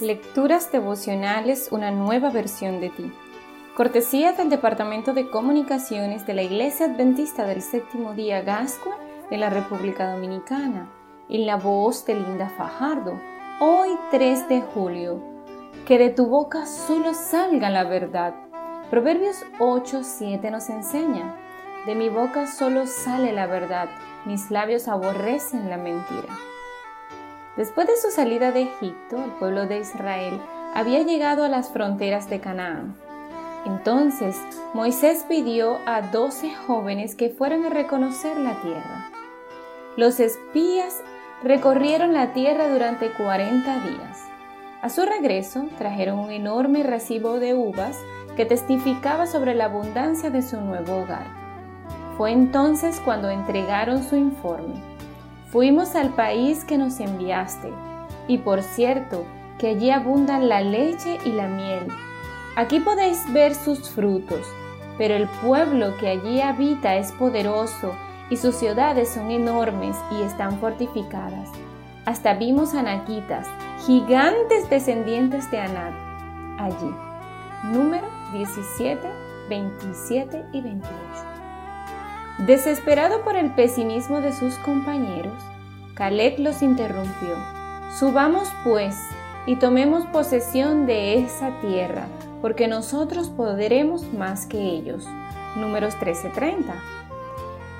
Lecturas devocionales, una nueva versión de ti. Cortesía del Departamento de Comunicaciones de la Iglesia Adventista del Séptimo Día Gascua de la República Dominicana, en la voz de Linda Fajardo. Hoy 3 de julio. Que de tu boca solo salga la verdad. Proverbios 8, 7 nos enseña. De mi boca solo sale la verdad, mis labios aborrecen la mentira. Después de su salida de Egipto, el pueblo de Israel había llegado a las fronteras de Canaán. Entonces Moisés pidió a doce jóvenes que fueran a reconocer la tierra. Los espías recorrieron la tierra durante 40 días. A su regreso trajeron un enorme recibo de uvas que testificaba sobre la abundancia de su nuevo hogar. Fue entonces cuando entregaron su informe. Fuimos al país que nos enviaste, y por cierto, que allí abundan la leche y la miel. Aquí podéis ver sus frutos, pero el pueblo que allí habita es poderoso, y sus ciudades son enormes y están fortificadas. Hasta vimos anaquitas, gigantes descendientes de Anad, allí. Número 17, 27 y 28. Desesperado por el pesimismo de sus compañeros, Caleb los interrumpió. Subamos pues y tomemos posesión de esa tierra, porque nosotros podremos más que ellos. Números 13:30.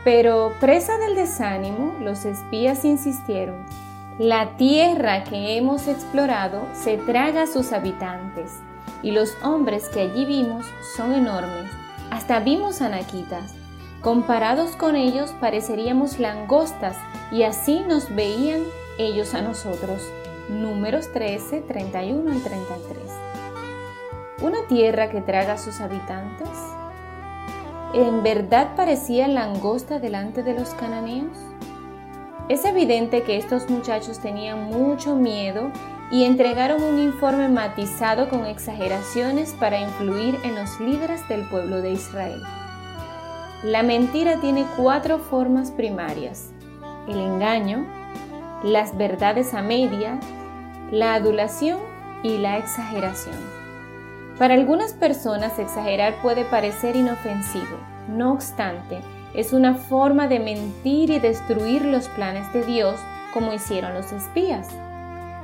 Pero presa del desánimo, los espías insistieron, la tierra que hemos explorado se traga a sus habitantes, y los hombres que allí vimos son enormes, hasta vimos anaquitas Comparados con ellos pareceríamos langostas y así nos veían ellos a nosotros. Números 13, 31 y 33. ¿Una tierra que traga a sus habitantes? ¿En verdad parecía langosta delante de los cananeos? Es evidente que estos muchachos tenían mucho miedo y entregaron un informe matizado con exageraciones para influir en los líderes del pueblo de Israel. La mentira tiene cuatro formas primarias. El engaño, las verdades a media, la adulación y la exageración. Para algunas personas exagerar puede parecer inofensivo. No obstante, es una forma de mentir y destruir los planes de Dios como hicieron los espías.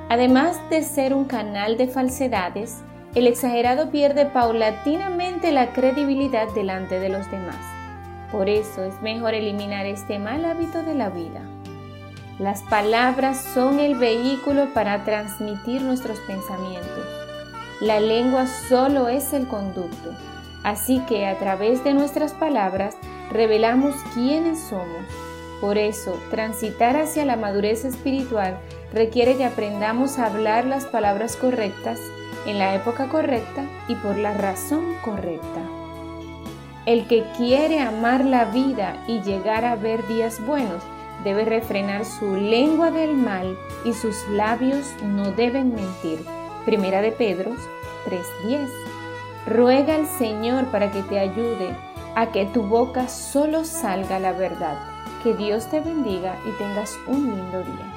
Además de ser un canal de falsedades, el exagerado pierde paulatinamente la credibilidad delante de los demás. Por eso es mejor eliminar este mal hábito de la vida. Las palabras son el vehículo para transmitir nuestros pensamientos. La lengua solo es el conducto. Así que a través de nuestras palabras revelamos quiénes somos. Por eso, transitar hacia la madurez espiritual requiere que aprendamos a hablar las palabras correctas en la época correcta y por la razón correcta. El que quiere amar la vida y llegar a ver días buenos debe refrenar su lengua del mal y sus labios no deben mentir. Primera de Pedro 3:10. Ruega al Señor para que te ayude a que tu boca solo salga la verdad. Que Dios te bendiga y tengas un lindo día.